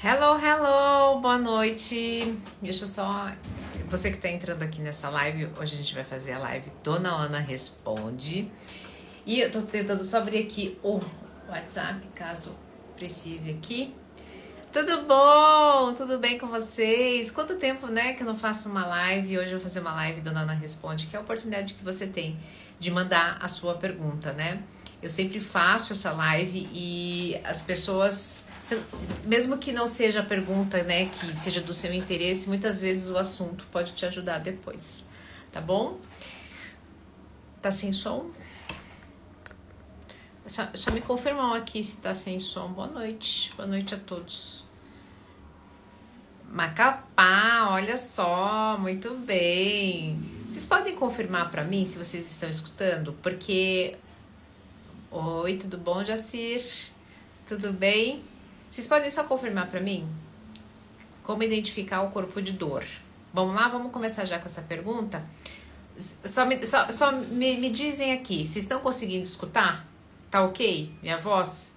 Hello, hello, boa noite. Deixa eu só. Você que está entrando aqui nessa live, hoje a gente vai fazer a live Dona Ana Responde. E eu tô tentando só abrir aqui o WhatsApp, caso precise aqui. Tudo bom? Tudo bem com vocês? Quanto tempo, né, que eu não faço uma live? Hoje eu vou fazer uma live Dona Ana Responde, que é a oportunidade que você tem de mandar a sua pergunta, né? Eu sempre faço essa live e as pessoas mesmo que não seja a pergunta, né, que seja do seu interesse, muitas vezes o assunto pode te ajudar depois, tá bom? Tá sem som? Só, me confirmam aqui se tá sem som. Boa noite. Boa noite a todos. Macapá, olha só, muito bem. Vocês podem confirmar para mim se vocês estão escutando? Porque. Oi, tudo bom, Jacir? Tudo bem? Vocês podem só confirmar para mim como identificar o corpo de dor? Vamos lá, vamos começar já com essa pergunta. Só me, só, só me, me dizem aqui, vocês estão conseguindo escutar? Tá ok? Minha voz?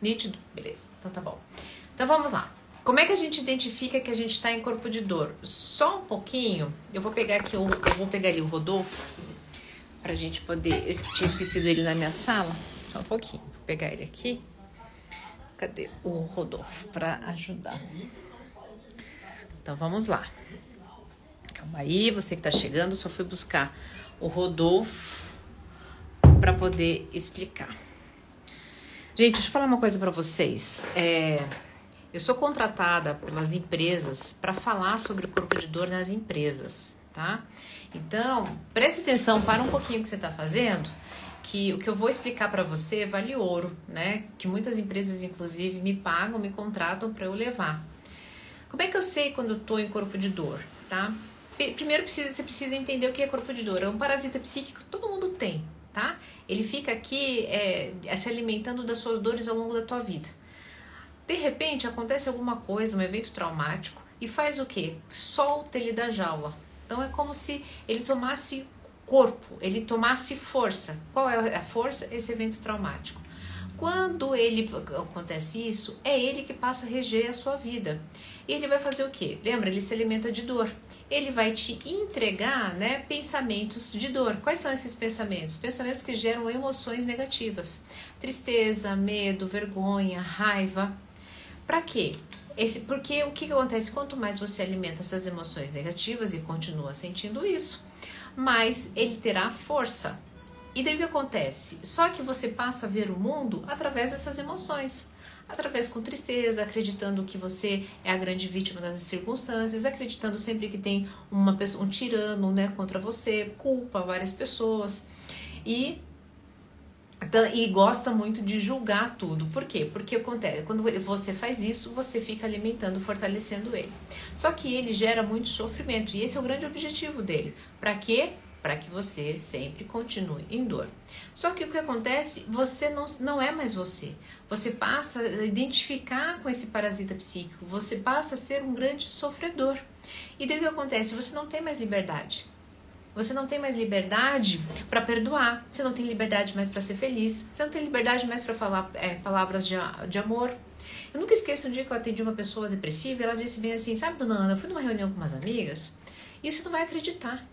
Nítido? Beleza, então tá bom. Então vamos lá. Como é que a gente identifica que a gente está em corpo de dor? Só um pouquinho. Eu vou pegar aqui, eu, eu vou pegar ali o Rodolfo pra gente poder. Eu tinha esquecido ele na minha sala. Só um pouquinho. Vou pegar ele aqui. Cadê o Rodolfo para ajudar? Então vamos lá. Calma aí, você que está chegando, só fui buscar o Rodolfo para poder explicar. Gente, deixa eu falar uma coisa para vocês. É, eu sou contratada pelas empresas para falar sobre o corpo de dor nas empresas, tá? Então, preste atenção, para um pouquinho o que você está fazendo que o que eu vou explicar para você vale ouro, né? Que muitas empresas, inclusive, me pagam, me contratam para eu levar. Como é que eu sei quando tô em corpo de dor, tá? Primeiro precisa, você precisa entender o que é corpo de dor. É um parasita psíquico que todo mundo tem, tá? Ele fica aqui é, se alimentando das suas dores ao longo da tua vida. De repente acontece alguma coisa, um evento traumático, e faz o quê? Solta ele da jaula. Então é como se ele tomasse corpo, ele tomasse força. Qual é a força? Esse evento traumático. Quando ele acontece isso, é ele que passa a reger a sua vida. E ele vai fazer o quê? Lembra, ele se alimenta de dor. Ele vai te entregar, né, pensamentos de dor. Quais são esses pensamentos? Pensamentos que geram emoções negativas: tristeza, medo, vergonha, raiva. Para quê? Esse, porque o que acontece? Quanto mais você alimenta essas emoções negativas e continua sentindo isso, mas ele terá força. E daí o que acontece? Só que você passa a ver o mundo através dessas emoções. Através com tristeza, acreditando que você é a grande vítima das circunstâncias, acreditando sempre que tem uma pessoa, um tirano né, contra você, culpa várias pessoas. E e gosta muito de julgar tudo. Por quê? Porque acontece, quando você faz isso, você fica alimentando, fortalecendo ele. Só que ele gera muito sofrimento e esse é o grande objetivo dele. Para quê? Para que você sempre continue em dor. Só que o que acontece, você não, não é mais você. Você passa a identificar com esse parasita psíquico, você passa a ser um grande sofredor. E daí o que acontece? Você não tem mais liberdade. Você não tem mais liberdade para perdoar, você não tem liberdade mais para ser feliz, você não tem liberdade mais para falar é, palavras de, de amor. Eu nunca esqueço um dia que eu atendi uma pessoa depressiva e ela disse bem assim: Sabe, dona Ana, eu fui numa reunião com umas amigas e você não vai acreditar.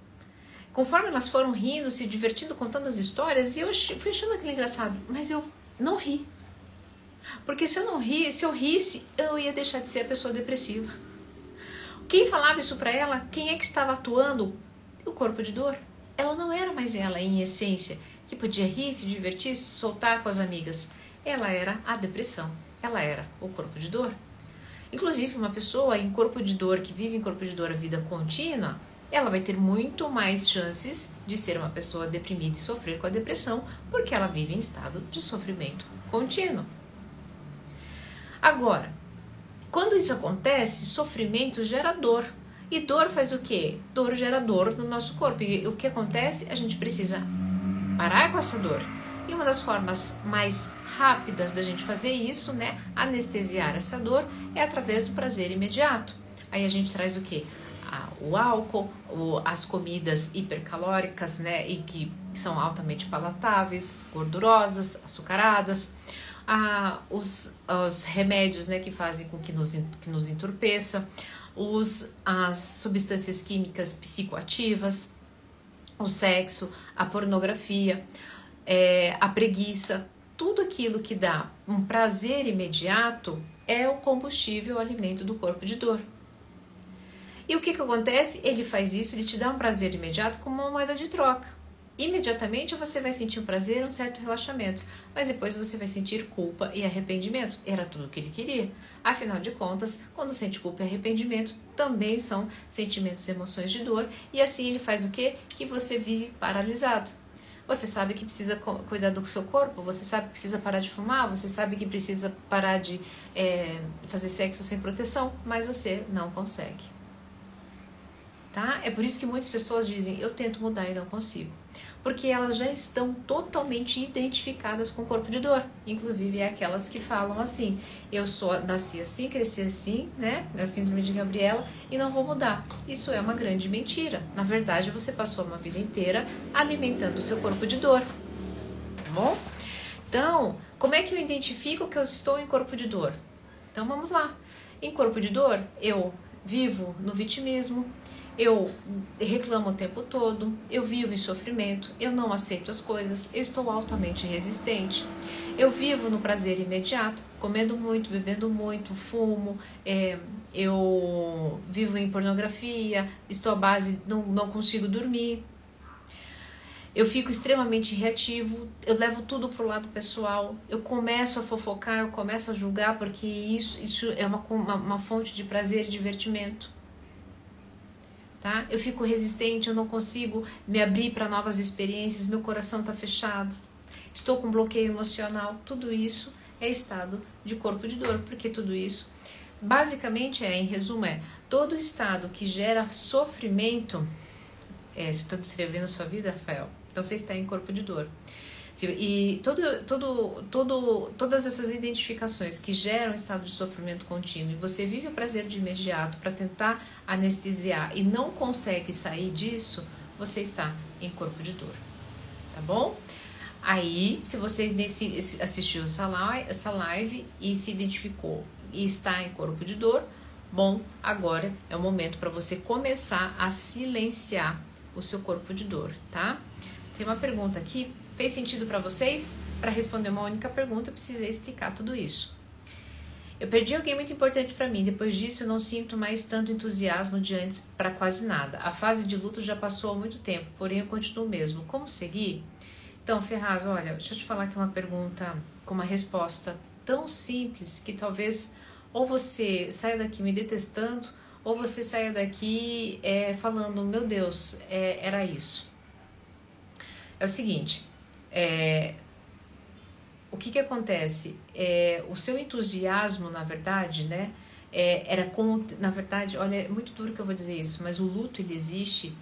Conforme elas foram rindo, se divertindo, contando as histórias, e eu fui achando aquilo engraçado, mas eu não ri. Porque se eu não ri, se eu risse, eu ia deixar de ser a pessoa depressiva. Quem falava isso para ela? Quem é que estava atuando o corpo de dor. Ela não era mais ela em essência, que podia rir, se divertir, se soltar com as amigas. Ela era a depressão. Ela era o corpo de dor. Inclusive, uma pessoa em corpo de dor, que vive em corpo de dor a vida contínua, ela vai ter muito mais chances de ser uma pessoa deprimida e sofrer com a depressão, porque ela vive em estado de sofrimento contínuo. Agora, quando isso acontece, sofrimento gera dor. E dor faz o quê? Dor gera dor no nosso corpo. E o que acontece? A gente precisa parar com essa dor. E uma das formas mais rápidas da gente fazer isso, né, anestesiar essa dor, é através do prazer imediato. Aí a gente traz o quê? o álcool, as comidas hipercalóricas, né, e que são altamente palatáveis, gordurosas, açucaradas, a, os, os remédios né, que fazem com que nos, que nos entorpeça, os, as substâncias químicas psicoativas, o sexo, a pornografia, é, a preguiça, tudo aquilo que dá um prazer imediato é o combustível, o alimento do corpo de dor. E o que, que acontece? Ele faz isso, ele te dá um prazer imediato como uma moeda de troca. Imediatamente você vai sentir um prazer, um certo relaxamento, mas depois você vai sentir culpa e arrependimento. Era tudo o que ele queria. Afinal de contas, quando sente culpa e arrependimento, também são sentimentos e emoções de dor, e assim ele faz o quê? Que você vive paralisado. Você sabe que precisa cuidar do seu corpo, você sabe que precisa parar de fumar, você sabe que precisa parar de é, fazer sexo sem proteção, mas você não consegue. Tá? É por isso que muitas pessoas dizem: eu tento mudar e não consigo porque elas já estão totalmente identificadas com o corpo de dor. Inclusive, é aquelas que falam assim: eu sou nasci assim, cresci assim, né? A síndrome de Gabriela e não vou mudar. Isso é uma grande mentira. Na verdade, você passou uma vida inteira alimentando o seu corpo de dor. Tá bom? Então, como é que eu identifico que eu estou em corpo de dor? Então, vamos lá. Em corpo de dor, eu vivo no vitimismo, eu reclamo o tempo todo, eu vivo em sofrimento, eu não aceito as coisas, eu estou altamente resistente. Eu vivo no prazer imediato, comendo muito, bebendo muito, fumo, é, eu vivo em pornografia, estou à base, não, não consigo dormir. Eu fico extremamente reativo, eu levo tudo pro lado pessoal, eu começo a fofocar, eu começo a julgar, porque isso, isso é uma, uma, uma fonte de prazer e divertimento tá? Eu fico resistente, eu não consigo me abrir para novas experiências, meu coração está fechado, estou com bloqueio emocional. Tudo isso é estado de corpo de dor, porque tudo isso, basicamente, é, em resumo, é todo estado que gera sofrimento. É, estou descrevendo a sua vida, Rafael, então você está em corpo de dor. E todo, todo, todo, todas essas identificações que geram estado de sofrimento contínuo e você vive o prazer de imediato para tentar anestesiar e não consegue sair disso, você está em corpo de dor. Tá bom? Aí, se você assistiu essa live e se identificou e está em corpo de dor, bom, agora é o momento para você começar a silenciar o seu corpo de dor, tá? Tem uma pergunta aqui Fez sentido para vocês? Para responder uma única pergunta, eu precisei explicar tudo isso. Eu perdi alguém muito importante para mim. Depois disso, eu não sinto mais tanto entusiasmo de antes para quase nada. A fase de luto já passou há muito tempo, porém eu continuo mesmo. Como seguir? Então, Ferraz, olha, deixa eu te falar que uma pergunta com uma resposta tão simples que talvez ou você saia daqui me detestando ou você saia daqui é, falando, meu Deus, é, era isso. É o seguinte, é, o que que acontece? É, o seu entusiasmo, na verdade, né, é, era com, na verdade, olha, é muito duro que eu vou dizer isso, mas o luto ele existe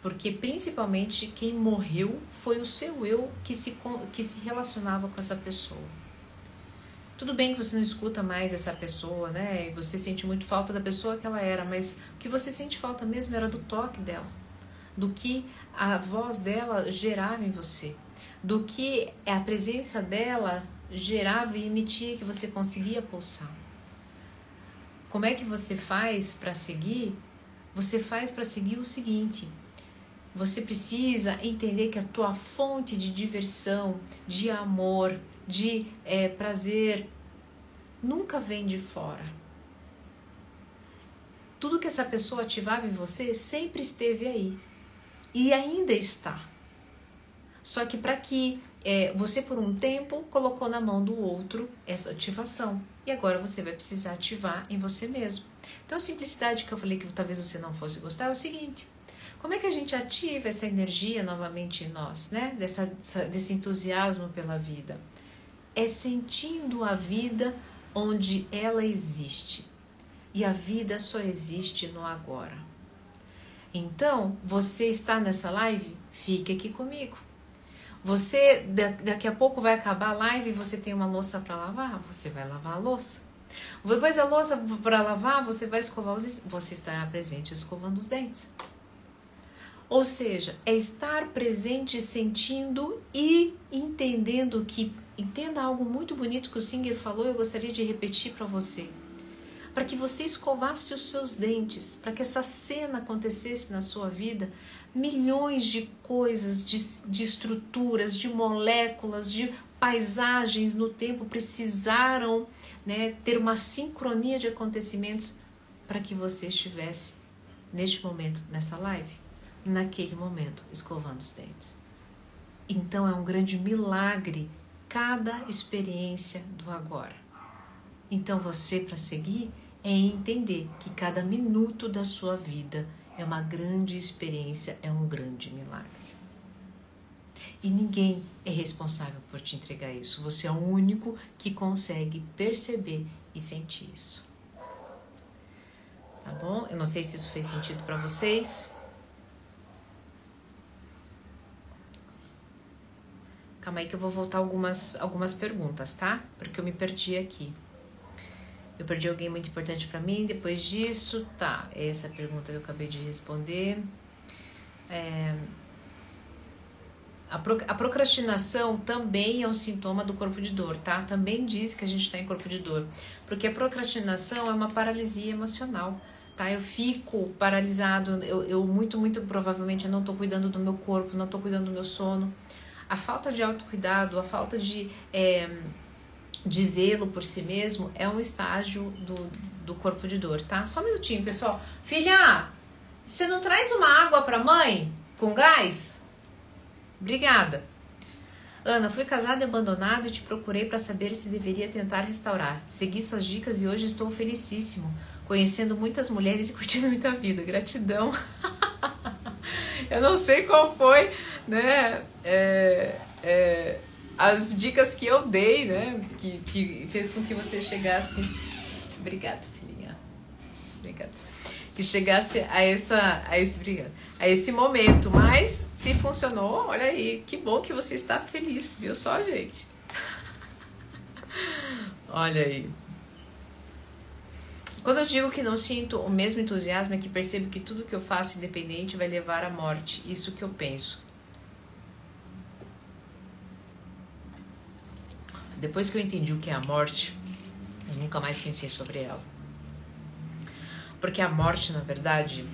porque principalmente quem morreu foi o seu eu que se, que se relacionava com essa pessoa. Tudo bem que você não escuta mais essa pessoa, né? E você sente muito falta da pessoa que ela era, mas o que você sente falta mesmo era do toque dela, do que a voz dela gerava em você do que a presença dela gerava e emitia que você conseguia pulsar. Como é que você faz para seguir? Você faz para seguir o seguinte: você precisa entender que a tua fonte de diversão, de amor, de é, prazer nunca vem de fora. Tudo que essa pessoa ativava em você sempre esteve aí e ainda está. Só que para que é, você por um tempo colocou na mão do outro essa ativação e agora você vai precisar ativar em você mesmo. Então a simplicidade que eu falei que talvez você não fosse gostar é o seguinte: como é que a gente ativa essa energia novamente em nós, né? Dessa, desse entusiasmo pela vida? É sentindo a vida onde ela existe. E a vida só existe no agora. Então, você está nessa live? Fique aqui comigo. Você daqui a pouco vai acabar a live e você tem uma louça para lavar, você vai lavar a louça. Depois a louça para lavar, você vai escovar os você estará presente escovando os dentes. Ou seja, é estar presente, sentindo e entendendo que entenda algo muito bonito que o Singer falou, eu gostaria de repetir para você. Para que você escovasse os seus dentes, para que essa cena acontecesse na sua vida, milhões de coisas, de, de estruturas, de moléculas, de paisagens no tempo precisaram né, ter uma sincronia de acontecimentos para que você estivesse neste momento, nessa live, naquele momento, escovando os dentes. Então é um grande milagre cada experiência do agora. Então você, para seguir, é entender que cada minuto da sua vida é uma grande experiência, é um grande milagre. E ninguém é responsável por te entregar isso. Você é o único que consegue perceber e sentir isso. Tá bom? Eu não sei se isso fez sentido para vocês. Calma aí que eu vou voltar algumas, algumas perguntas, tá? Porque eu me perdi aqui. Eu perdi alguém muito importante para mim. Depois disso, tá. Essa pergunta que eu acabei de responder. É, a, a procrastinação também é um sintoma do corpo de dor, tá? Também diz que a gente está em corpo de dor. Porque a procrastinação é uma paralisia emocional tá? Eu fico paralisado, eu, eu muito, muito provavelmente eu não estou cuidando do meu corpo, não estou cuidando do meu sono. A falta de autocuidado, a falta de, é, de zelo por si mesmo é um estágio do, do corpo de dor, tá? Só um minutinho, pessoal. Filha, você não traz uma água para mãe com gás? Obrigada. Ana, fui casada e abandonado e te procurei para saber se deveria tentar restaurar. Segui suas dicas e hoje estou felicíssimo, conhecendo muitas mulheres e curtindo muita vida. Gratidão. Eu não sei qual foi, né? É, é, as dicas que eu dei, né? Que, que fez com que você chegasse. Obrigada, filhinha. Obrigada. Que chegasse a essa. A esse, obrigada, a esse momento. Mas se funcionou, olha aí. Que bom que você está feliz, viu só, gente? olha aí. Quando eu digo que não sinto o mesmo entusiasmo, é que percebo que tudo que eu faço independente vai levar à morte. Isso que eu penso. Depois que eu entendi o que é a morte, eu nunca mais pensei sobre ela. Porque a morte, na verdade,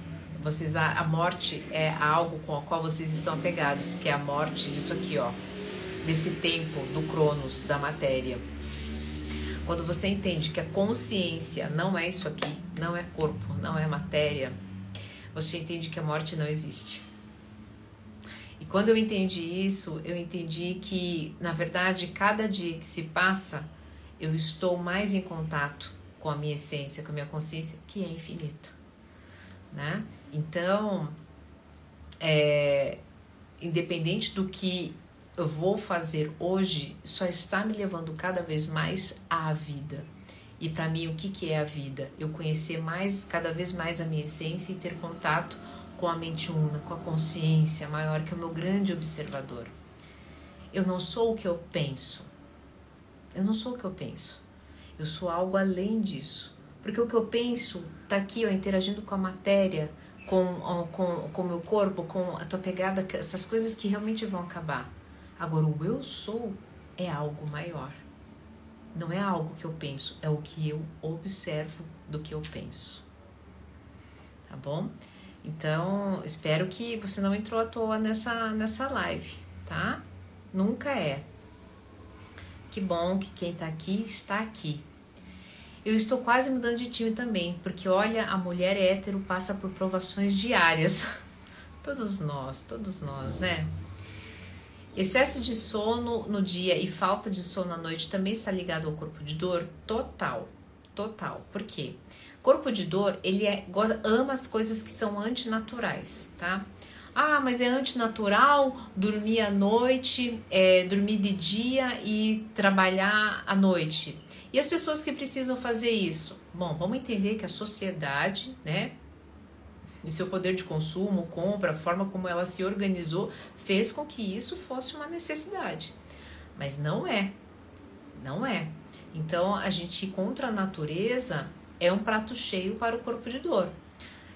vocês a, morte é algo com a qual vocês estão apegados, que é a morte disso aqui, ó, desse tempo do Cronos, da matéria. Quando você entende que a consciência não é isso aqui, não é corpo, não é matéria, você entende que a morte não existe. Quando eu entendi isso, eu entendi que, na verdade, cada dia que se passa, eu estou mais em contato com a minha essência, com a minha consciência, que é infinita, né? Então, é, independente do que eu vou fazer hoje só está me levando cada vez mais à vida. E para mim, o que, que é a vida? Eu conhecer mais, cada vez mais a minha essência e ter contato com a mente una, com a consciência maior, que é o meu grande observador. Eu não sou o que eu penso. Eu não sou o que eu penso. Eu sou algo além disso. Porque o que eu penso está aqui, ó, interagindo com a matéria, com o com, com meu corpo, com a tua pegada, essas coisas que realmente vão acabar. Agora, o eu sou é algo maior. Não é algo que eu penso, é o que eu observo do que eu penso. Tá bom? Então, espero que você não entrou à toa nessa, nessa live, tá? Nunca é. Que bom que quem tá aqui está aqui. Eu estou quase mudando de time também, porque olha, a mulher hétero passa por provações diárias. Todos nós, todos nós, né? Excesso de sono no dia e falta de sono à noite também está ligado ao corpo de dor? Total, total. Por quê? Corpo de dor, ele é, ama as coisas que são antinaturais, tá? Ah, mas é antinatural dormir à noite, é, dormir de dia e trabalhar à noite. E as pessoas que precisam fazer isso? Bom, vamos entender que a sociedade, né, e seu poder de consumo, compra, a forma como ela se organizou, fez com que isso fosse uma necessidade. Mas não é. Não é. Então, a gente contra a natureza é um prato cheio para o corpo de dor.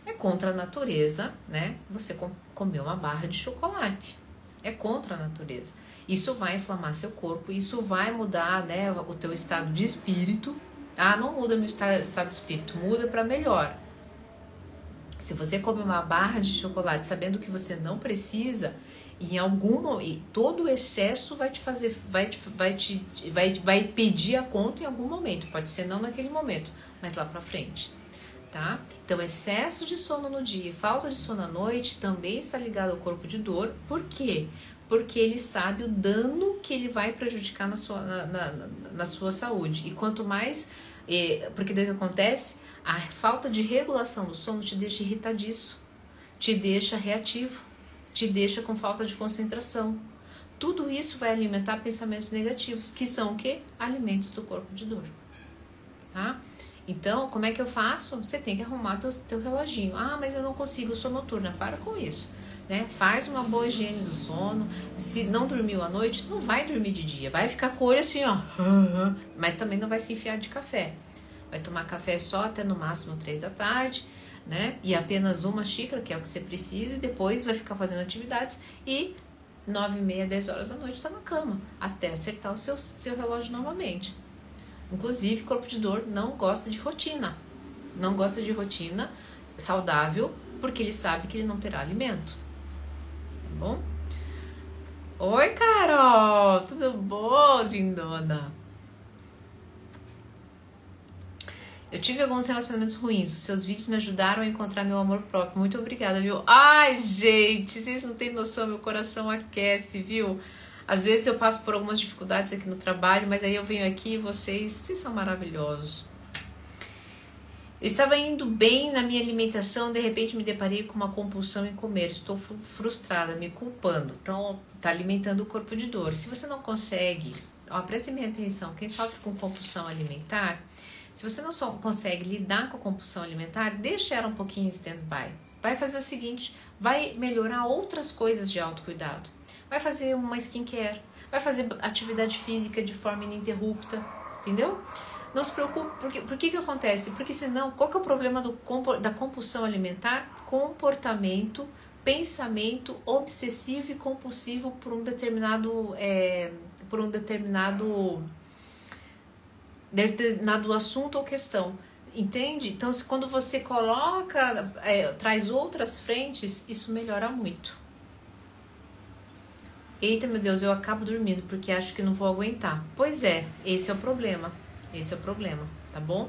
É contra a natureza, né? Você comer uma barra de chocolate. É contra a natureza. Isso vai inflamar seu corpo, isso vai mudar né, o teu estado de espírito. Ah, não muda meu estado de espírito, muda para melhor. Se você come uma barra de chocolate sabendo que você não precisa, em algum e todo o excesso vai te fazer vai te, vai te vai, vai pedir a conta em algum momento pode ser não naquele momento mas lá para frente tá então excesso de sono no dia falta de sono à noite também está ligado ao corpo de dor por quê porque ele sabe o dano que ele vai prejudicar na sua na, na, na sua saúde e quanto mais eh, porque daí o que acontece a falta de regulação do sono te deixa irritadiço te deixa reativo te deixa com falta de concentração. Tudo isso vai alimentar pensamentos negativos, que são o que? Alimentos do corpo de dor. Tá? Então, como é que eu faço? Você tem que arrumar teu, teu reloginho. Ah, mas eu não consigo, eu sou noturna. Para com isso. Né? Faz uma boa higiene do sono. Se não dormiu à noite, não vai dormir de dia. Vai ficar com o olho assim, ó. Mas também não vai se enfiar de café. Vai tomar café só até no máximo três da tarde né? E apenas uma xícara, que é o que você precisa, e depois vai ficar fazendo atividades e nove e meia, dez horas da noite está na cama, até acertar o seu, seu relógio novamente. Inclusive, corpo de dor não gosta de rotina. Não gosta de rotina saudável, porque ele sabe que ele não terá alimento. Tá bom? Oi, Carol! Tudo bom, lindona? Eu tive alguns relacionamentos ruins. Os seus vídeos me ajudaram a encontrar meu amor próprio. Muito obrigada, viu? Ai, gente, vocês não têm noção, meu coração aquece, viu? Às vezes eu passo por algumas dificuldades aqui no trabalho, mas aí eu venho aqui e vocês, vocês são maravilhosos. Eu estava indo bem na minha alimentação, de repente me deparei com uma compulsão em comer. Estou frustrada, me culpando. Então, tá alimentando o corpo de dor. Se você não consegue, ó, preste minha atenção, quem sofre com compulsão alimentar, se você não consegue lidar com a compulsão alimentar, deixa ela um pouquinho em stand-by. Vai fazer o seguinte, vai melhorar outras coisas de autocuidado. Vai fazer uma skincare, vai fazer atividade física de forma ininterrupta, entendeu? Não se preocupe, porque, por que que acontece? Porque senão, qual que é o problema do, da compulsão alimentar? Comportamento, pensamento obsessivo e compulsivo por um determinado, é, por um determinado determinado assunto ou questão. Entende? Então, se quando você coloca, é, traz outras frentes, isso melhora muito. Eita, meu Deus, eu acabo dormindo porque acho que não vou aguentar. Pois é, esse é o problema. Esse é o problema, tá bom?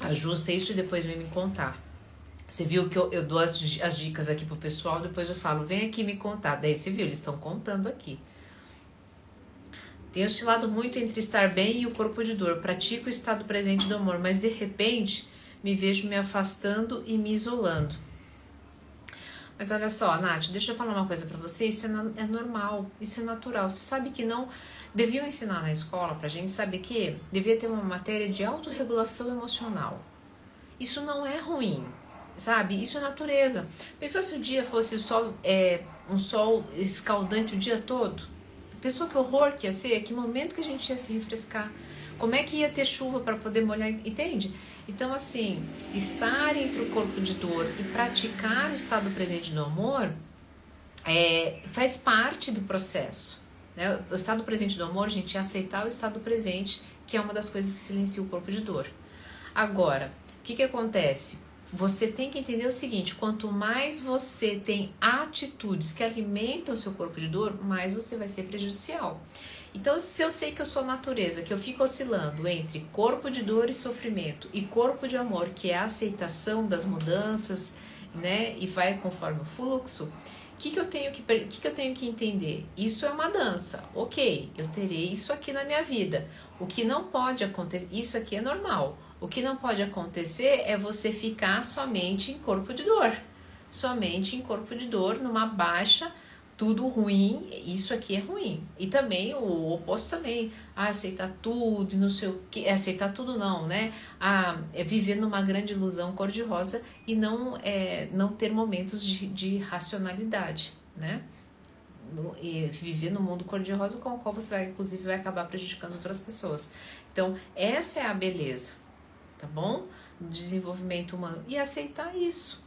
Ajusta isso e depois vem me contar. Você viu que eu, eu dou as, as, dicas aqui pro pessoal, depois eu falo, vem aqui me contar. Daí você viu, eles estão contando aqui. Tenho oscilado muito entre estar bem e o corpo de dor. Pratico o estado presente do amor, mas de repente me vejo me afastando e me isolando. Mas olha só, Nath, deixa eu falar uma coisa para você. Isso é, é, normal, isso é natural. Você sabe que não deviam ensinar na escola pra gente saber que devia ter uma matéria de autorregulação emocional. Isso não é ruim sabe? Isso é natureza. Pensou se o dia fosse sol, é, um sol escaldante o dia todo? Pensou que horror que ia ser? Que momento que a gente ia se refrescar? Como é que ia ter chuva para poder molhar? Entende? Então, assim, estar entre o corpo de dor e praticar o estado presente do amor é, faz parte do processo. Né? O estado presente do amor, gente, é aceitar o estado presente, que é uma das coisas que silencia o corpo de dor. Agora, o que, que acontece? Você tem que entender o seguinte: quanto mais você tem atitudes que alimentam o seu corpo de dor, mais você vai ser prejudicial. Então, se eu sei que eu sou natureza, que eu fico oscilando entre corpo de dor e sofrimento e corpo de amor, que é a aceitação das mudanças, né, e vai conforme o fluxo, o que, que, eu tenho que, que, que eu tenho que entender? Isso é uma dança, ok, eu terei isso aqui na minha vida. O que não pode acontecer, isso aqui é normal. O que não pode acontecer é você ficar somente em corpo de dor, somente em corpo de dor, numa baixa, tudo ruim, isso aqui é ruim. E também o oposto também, ah, aceitar tudo, não sei o que, é aceitar tudo não, né? Ah, é viver numa grande ilusão cor-de-rosa e não, é, não ter momentos de, de racionalidade, né? e viver no mundo cor-de-rosa com o qual você vai, inclusive, vai acabar prejudicando outras pessoas. Então, essa é a beleza tá bom? Desenvolvimento humano e aceitar isso.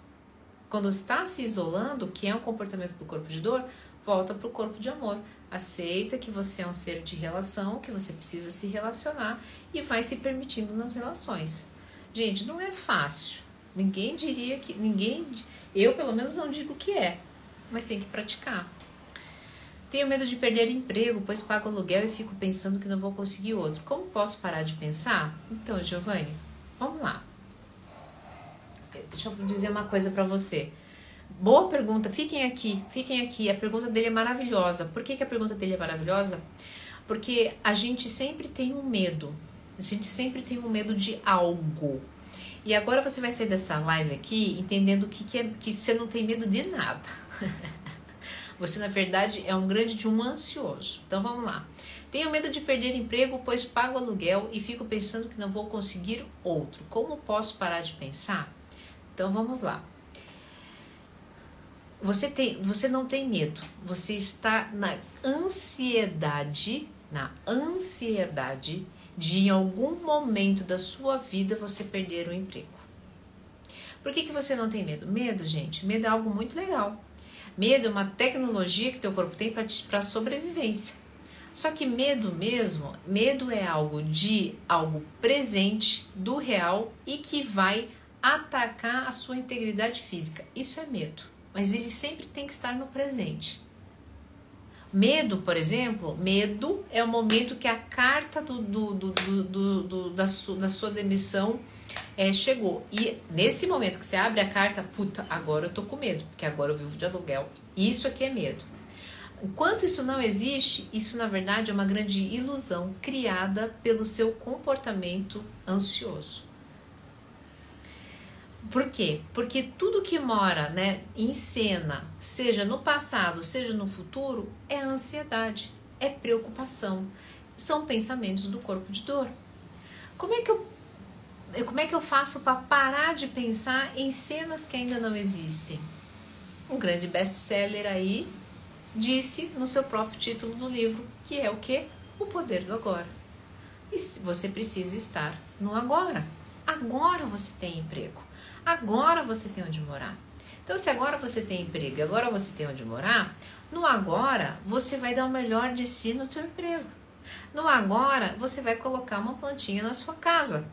Quando está se isolando, que é um comportamento do corpo de dor, volta para o corpo de amor. Aceita que você é um ser de relação, que você precisa se relacionar e vai se permitindo nas relações. Gente, não é fácil. Ninguém diria que. Ninguém. Eu, pelo menos, não digo que é. Mas tem que praticar. Tenho medo de perder emprego, pois pago aluguel e fico pensando que não vou conseguir outro. Como posso parar de pensar? Então, Giovanni, vamos lá. Deixa eu dizer uma coisa para você. Boa pergunta, fiquem aqui, fiquem aqui. A pergunta dele é maravilhosa. Por que, que a pergunta dele é maravilhosa? Porque a gente sempre tem um medo. A gente sempre tem um medo de algo. E agora você vai sair dessa live aqui entendendo que, que, é, que você não tem medo de nada. você, na verdade, é um grande de um ansioso. Então vamos lá. Tenho medo de perder emprego, pois pago aluguel e fico pensando que não vou conseguir outro. Como posso parar de pensar? Então vamos lá. Você, tem, você não tem medo, você está na ansiedade, na ansiedade de em algum momento da sua vida você perder o emprego. Por que, que você não tem medo? Medo, gente, medo é algo muito legal. Medo é uma tecnologia que teu corpo tem para sobrevivência. Só que medo mesmo, medo é algo de algo presente, do real e que vai atacar a sua integridade física. Isso é medo, mas ele sempre tem que estar no presente. Medo, por exemplo, medo é o momento que a carta do, do, do, da, su, da sua demissão é, chegou. E nesse momento que você abre a carta, puta, agora eu tô com medo, porque agora eu vivo de aluguel. Isso aqui é medo. Enquanto isso não existe, isso na verdade é uma grande ilusão criada pelo seu comportamento ansioso. Por quê? Porque tudo que mora né, em cena, seja no passado, seja no futuro, é ansiedade, é preocupação, são pensamentos do corpo de dor. Como é que eu, como é que eu faço para parar de pensar em cenas que ainda não existem? Um grande best-seller aí disse no seu próprio título do livro, que é o que? O poder do agora. E você precisa estar no agora. Agora você tem emprego. Agora você tem onde morar. Então, se agora você tem emprego e agora você tem onde morar, no agora você vai dar o melhor de si no seu emprego. No agora você vai colocar uma plantinha na sua casa.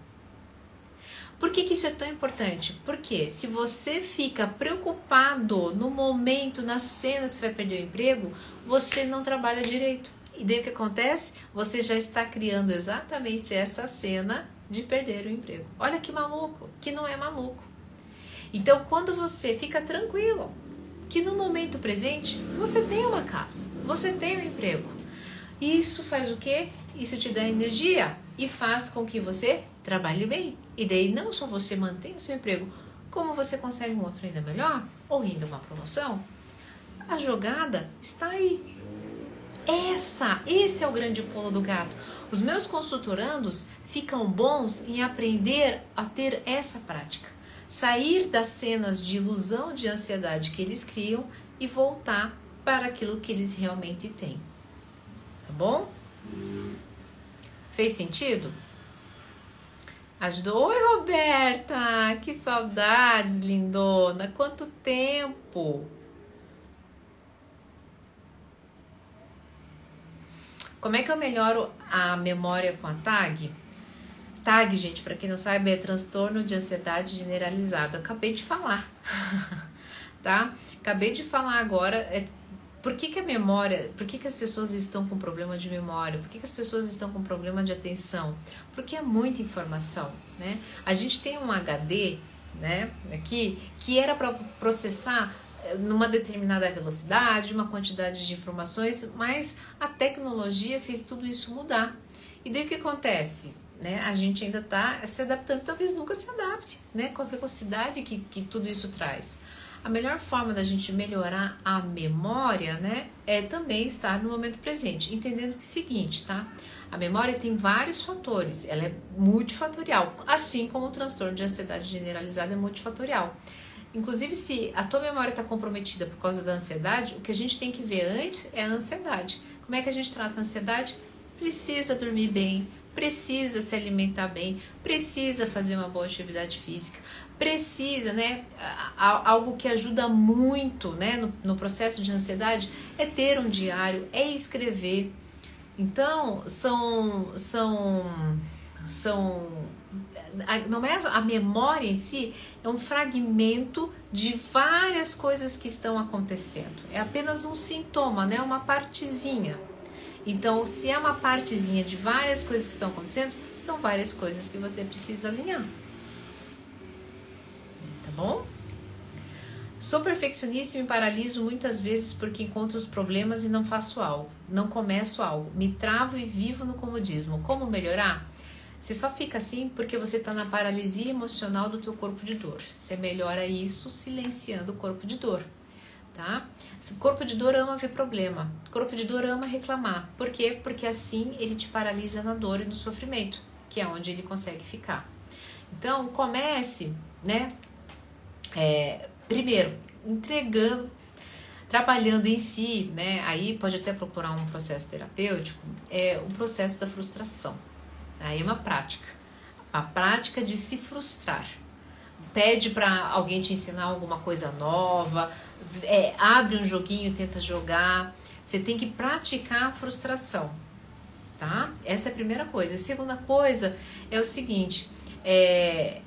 Por que, que isso é tão importante? Porque se você fica preocupado no momento, na cena que você vai perder o emprego, você não trabalha direito. E daí o que acontece? Você já está criando exatamente essa cena de perder o emprego. Olha que maluco, que não é maluco. Então, quando você fica tranquilo, que no momento presente você tem uma casa, você tem um emprego. Isso faz o quê? Isso te dá energia e faz com que você trabalhe bem. E daí não só você mantém seu emprego, como você consegue um outro ainda melhor ou ainda uma promoção. A jogada está aí. Essa, esse é o grande pulo do gato. Os meus consultorandos ficam bons em aprender a ter essa prática sair das cenas de ilusão, de ansiedade que eles criam e voltar para aquilo que eles realmente têm. Tá bom? Fez sentido? Ajudou? Oi, Roberta! Que saudades, lindona! Quanto tempo! Como é que eu melhoro a memória com a tag? TAG, gente, para quem não sabe, é transtorno de ansiedade generalizada. Acabei de falar, tá? Acabei de falar agora. É, por que, que a memória, por que, que as pessoas estão com problema de memória? Por que, que as pessoas estão com problema de atenção? Porque é muita informação, né? A gente tem um HD, né, aqui, que era para processar eh, numa determinada velocidade, uma quantidade de informações, mas a tecnologia fez tudo isso mudar. E daí o que acontece? Né, a gente ainda está se adaptando, talvez nunca se adapte, né, com a velocidade que, que tudo isso traz. A melhor forma da gente melhorar a memória, né, é também estar no momento presente, entendendo que é o seguinte, tá? A memória tem vários fatores, ela é multifatorial, assim como o transtorno de ansiedade generalizada é multifatorial. Inclusive, se a tua memória está comprometida por causa da ansiedade, o que a gente tem que ver antes é a ansiedade. Como é que a gente trata a ansiedade? Precisa dormir bem, precisa se alimentar bem, precisa fazer uma boa atividade física, precisa, né? Algo que ajuda muito, né, no, no processo de ansiedade é ter um diário, é escrever. Então, são são são não é a memória em si, é um fragmento de várias coisas que estão acontecendo. É apenas um sintoma, né? Uma partezinha. Então, se é uma partezinha de várias coisas que estão acontecendo, são várias coisas que você precisa alinhar. Tá bom? Sou perfeccionista e me paraliso muitas vezes porque encontro os problemas e não faço algo, não começo algo, me travo e vivo no comodismo. Como melhorar? Você só fica assim porque você está na paralisia emocional do teu corpo de dor. Você melhora isso silenciando o corpo de dor, tá? O corpo de dor ama ver problema. Corpo de dor ama reclamar. Por quê? Porque assim ele te paralisa na dor e no sofrimento, que é onde ele consegue ficar. Então, comece, né? É, primeiro, entregando, trabalhando em si, né? Aí pode até procurar um processo terapêutico, é o processo da frustração Aí é uma prática. A prática de se frustrar. Pede para alguém te ensinar alguma coisa nova, é, abre um joguinho, tenta jogar. Você tem que praticar a frustração, tá? Essa é a primeira coisa. A segunda coisa é o seguinte: é,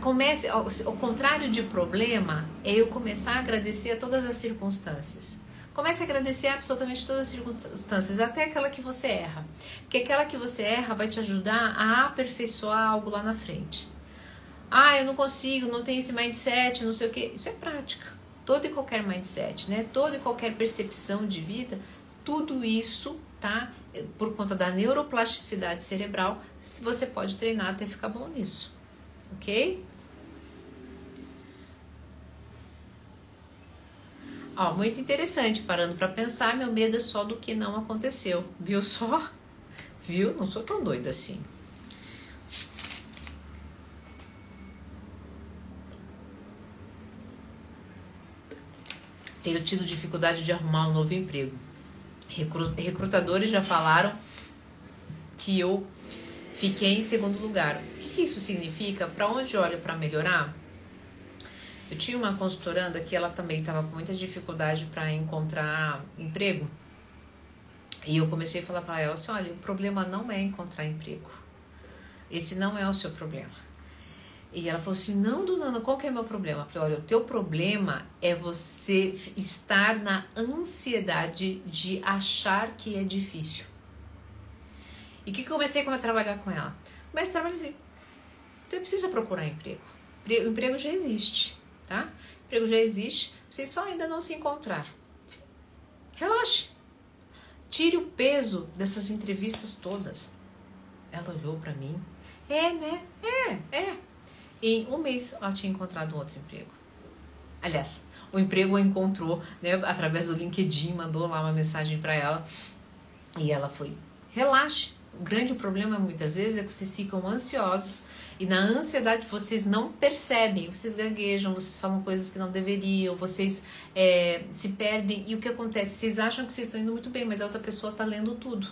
comece, o contrário de problema é eu começar a agradecer a todas as circunstâncias. Comece a agradecer absolutamente todas as circunstâncias, até aquela que você erra. Porque aquela que você erra vai te ajudar a aperfeiçoar algo lá na frente. Ah, eu não consigo, não tenho esse mindset, não sei o que. Isso é prática. Todo e qualquer mindset, né? Toda e qualquer percepção de vida, tudo isso, tá? Por conta da neuroplasticidade cerebral, você pode treinar até ficar bom nisso. Ok? Ó, muito interessante, parando para pensar, meu medo é só do que não aconteceu. Viu só? Viu? Não sou tão doida assim. Tenho tido dificuldade de arrumar um novo emprego. Recrutadores já falaram que eu fiquei em segundo lugar. O que isso significa? Para onde olho para melhorar? Eu tinha uma consultoranda que ela também estava com muita dificuldade para encontrar emprego. E eu comecei a falar para ela assim: olha, o problema não é encontrar emprego. Esse não é o seu problema. E ela falou assim: não, Dona, qual que é o meu problema? Eu falei: olha, o teu problema é você estar na ansiedade de achar que é difícil. E o que, que eu comecei a trabalhar com ela? Mas trabalho assim: você precisa procurar emprego. O emprego já existe tá? O emprego já existe, vocês só ainda não se encontraram. Relaxe. Tire o peso dessas entrevistas todas. Ela olhou para mim. É, né? É, é. Em um mês ela tinha encontrado outro emprego. Aliás, o emprego a encontrou né, através do LinkedIn, mandou lá uma mensagem para ela e ela foi. Relaxe. O grande problema muitas vezes é que vocês ficam ansiosos e na ansiedade vocês não percebem, vocês gaguejam, vocês falam coisas que não deveriam, vocês é, se perdem. E o que acontece? Vocês acham que vocês estão indo muito bem, mas a outra pessoa está lendo tudo.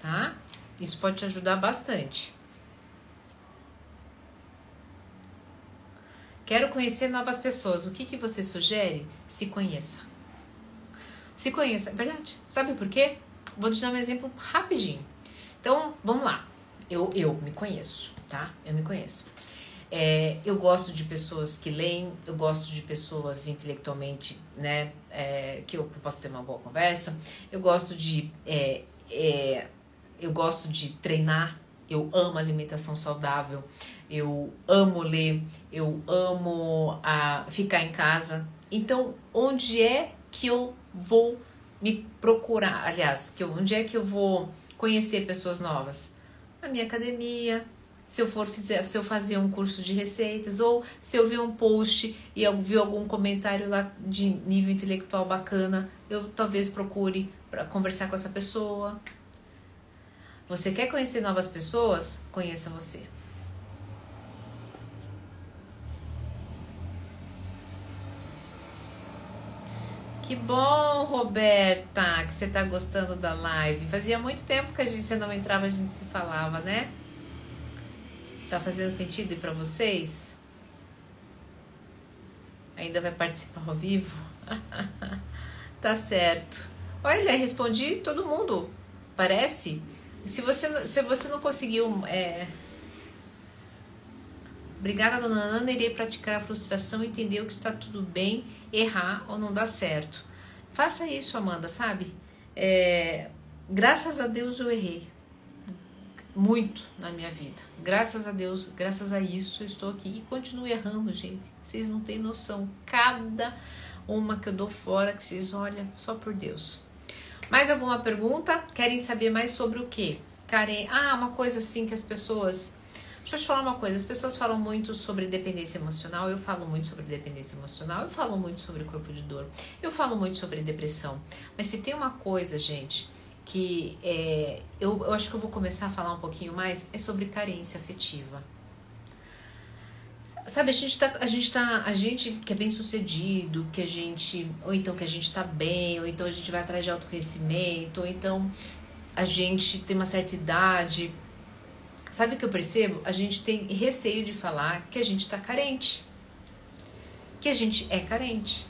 Tá? Isso pode te ajudar bastante. Quero conhecer novas pessoas. O que, que você sugere? Se conheça. Se conheça, é verdade. Sabe por quê? Vou te dar um exemplo rapidinho. Então, vamos lá eu, eu me conheço, tá? Eu me conheço. É, eu gosto de pessoas que leem, eu gosto de pessoas intelectualmente, né, é, que, eu, eu posso ter uma boa conversa. Eu gosto de, é, é, eu gosto de treinar. Eu amo alimentação saudável. Eu amo ler. Eu amo a ficar em casa. Então, onde é que eu vou me procurar? Aliás, que eu, onde é que eu vou conhecer pessoas novas? na minha academia, se eu for fizer, se eu fazer um curso de receitas ou se eu ver um post e eu ver algum comentário lá de nível intelectual bacana, eu talvez procure para conversar com essa pessoa. Você quer conhecer novas pessoas? Conheça você. Que bom, Roberta, que você tá gostando da live. Fazia muito tempo que a gente você não entrava, a gente se falava, né? Tá fazendo sentido para vocês? Ainda vai participar ao vivo? tá certo. Olha, respondi todo mundo. Parece. Se você, se você não conseguiu. É... Obrigada, dona Ana. Irei praticar a frustração, entender o que está tudo bem, errar ou não dar certo. Faça isso, Amanda, sabe? É... Graças a Deus eu errei muito na minha vida. Graças a Deus, graças a isso eu estou aqui e continuo errando, gente. Vocês não têm noção. Cada uma que eu dou fora que vocês olham, só por Deus. Mais alguma pergunta? Querem saber mais sobre o quê? Karen, ah, uma coisa assim que as pessoas. Deixa eu te falar uma coisa, as pessoas falam muito sobre dependência emocional, eu falo muito sobre dependência emocional, eu falo muito sobre corpo de dor, eu falo muito sobre depressão. Mas se tem uma coisa, gente, que é, eu, eu acho que eu vou começar a falar um pouquinho mais, é sobre carência afetiva. Sabe, a gente tá, a gente tá, a gente que é bem sucedido, que a gente, ou então que a gente tá bem, ou então a gente vai atrás de autoconhecimento, ou então a gente tem uma certa idade. Sabe o que eu percebo? A gente tem receio de falar que a gente tá carente. Que a gente é carente.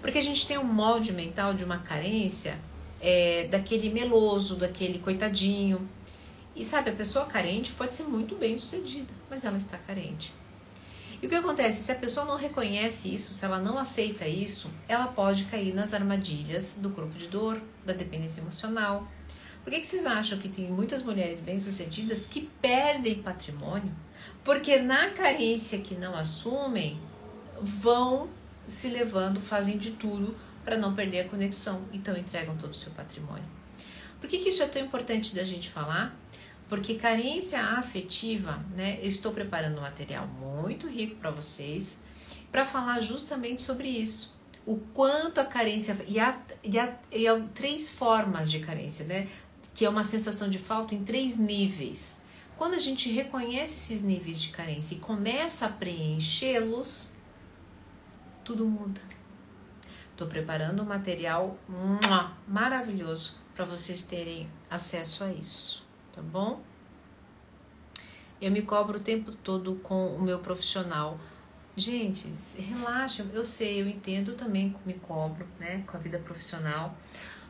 Porque a gente tem um molde mental de uma carência é, daquele meloso, daquele coitadinho. E sabe, a pessoa carente pode ser muito bem sucedida, mas ela está carente. E o que acontece? Se a pessoa não reconhece isso, se ela não aceita isso, ela pode cair nas armadilhas do grupo de dor, da dependência emocional. Por que, vocês acham que tem muitas mulheres bem-sucedidas que perdem patrimônio? Porque na carência que não assumem, vão se levando, fazem de tudo para não perder a conexão, então entregam todo o seu patrimônio. Por que, que isso é tão importante da gente falar? Porque carência afetiva, né? Eu estou preparando um material muito rico para vocês para falar justamente sobre isso. O quanto a carência e há, e, há, e há três formas de carência, né? Que é uma sensação de falta em três níveis. Quando a gente reconhece esses níveis de carência e começa a preenchê-los, tudo muda. Estou preparando um material maravilhoso para vocês terem acesso a isso tá bom? Eu me cobro o tempo todo com o meu profissional. Gente, relaxa, eu sei, eu entendo, também me cobro, né, com a vida profissional.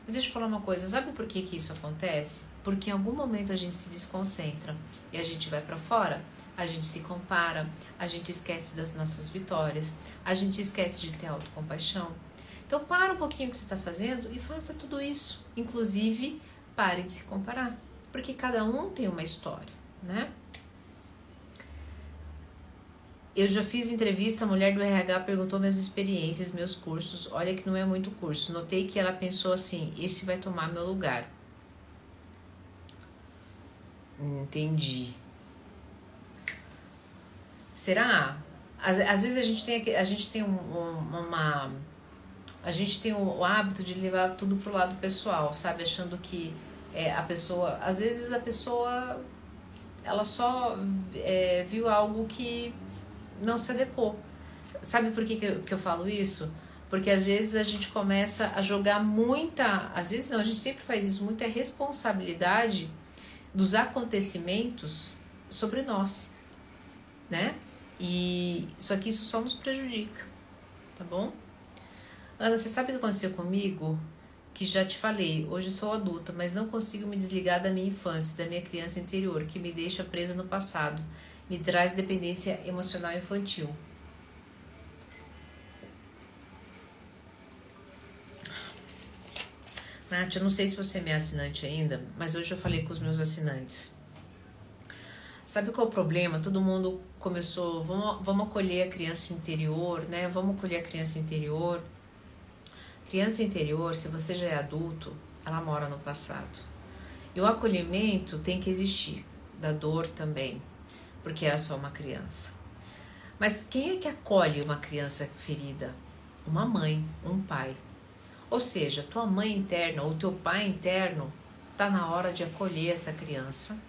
Mas deixa eu falar uma coisa, sabe por que que isso acontece? Porque em algum momento a gente se desconcentra e a gente vai para fora, a gente se compara, a gente esquece das nossas vitórias, a gente esquece de ter autocompaixão. Então para um pouquinho o que você está fazendo e faça tudo isso. Inclusive, pare de se comparar porque cada um tem uma história, né? Eu já fiz entrevista, a mulher do RH perguntou minhas experiências, meus cursos. Olha que não é muito curso. Notei que ela pensou assim: esse vai tomar meu lugar. Entendi. Será? Às, às vezes a gente tem, a gente tem um, um, uma. A gente tem o hábito de levar tudo pro lado pessoal, sabe? Achando que é, a pessoa, às vezes a pessoa ela só é, viu algo que não se adequou. Sabe por que, que eu, que eu falo isso? Porque às vezes a gente começa a jogar muita, às vezes não, a gente sempre faz isso, muita responsabilidade dos acontecimentos sobre nós, né? E só que isso só nos prejudica, tá bom? Ana, você sabe o que aconteceu comigo? que já te falei, hoje sou adulta, mas não consigo me desligar da minha infância, da minha criança interior, que me deixa presa no passado, me traz dependência emocional infantil. Nath, eu não sei se você é minha assinante ainda, mas hoje eu falei com os meus assinantes. Sabe qual é o problema? Todo mundo começou, vamos, vamos acolher a criança interior, né? Vamos acolher a criança interior. Criança interior, se você já é adulto, ela mora no passado. E o acolhimento tem que existir, da dor também, porque é só uma criança. Mas quem é que acolhe uma criança ferida? Uma mãe, um pai. Ou seja, tua mãe interna ou teu pai interno está na hora de acolher essa criança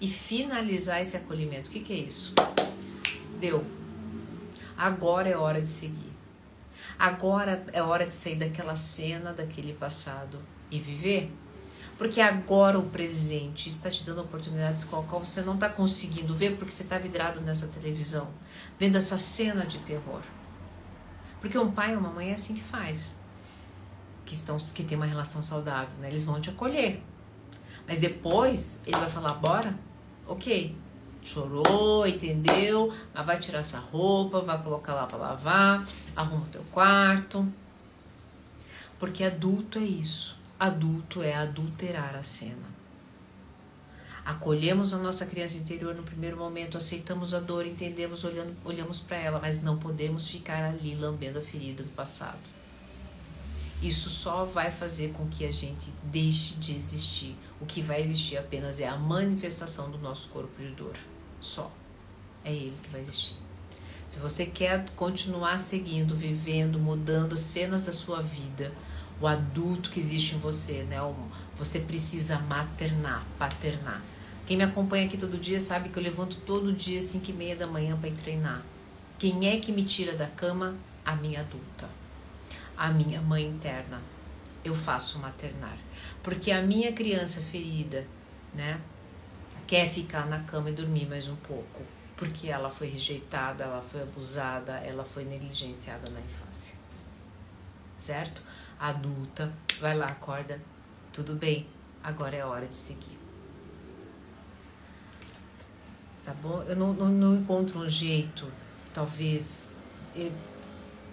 e finalizar esse acolhimento. O que, que é isso? Deu. Agora é hora de seguir. Agora é hora de sair daquela cena, daquele passado e viver. Porque agora o presente está te dando oportunidades com a qual você não está conseguindo ver porque você está vidrado nessa televisão, vendo essa cena de terror. Porque um pai e uma mãe é assim que faz. Que, estão, que tem uma relação saudável, né? Eles vão te acolher. Mas depois ele vai falar, bora? Ok. Chorou, entendeu? Mas vai tirar essa roupa, vai colocar lá para lavar, arruma o teu quarto. Porque adulto é isso adulto é adulterar a cena. Acolhemos a nossa criança interior no primeiro momento, aceitamos a dor, entendemos, olhando, olhamos para ela, mas não podemos ficar ali lambendo a ferida do passado. Isso só vai fazer com que a gente deixe de existir. O que vai existir apenas é a manifestação do nosso corpo de dor. Só. É ele que vai existir. Se você quer continuar seguindo, vivendo, mudando cenas da sua vida, o adulto que existe em você, né? Você precisa maternar, paternar. Quem me acompanha aqui todo dia sabe que eu levanto todo dia às 5 e meia da manhã para ir treinar. Quem é que me tira da cama? A minha adulta, a minha mãe interna. Eu faço maternar, porque a minha criança ferida, né, quer ficar na cama e dormir mais um pouco, porque ela foi rejeitada, ela foi abusada, ela foi negligenciada na infância, certo? Adulta, vai lá, acorda, tudo bem, agora é a hora de seguir. Tá bom? Eu não, não, não encontro um jeito, talvez,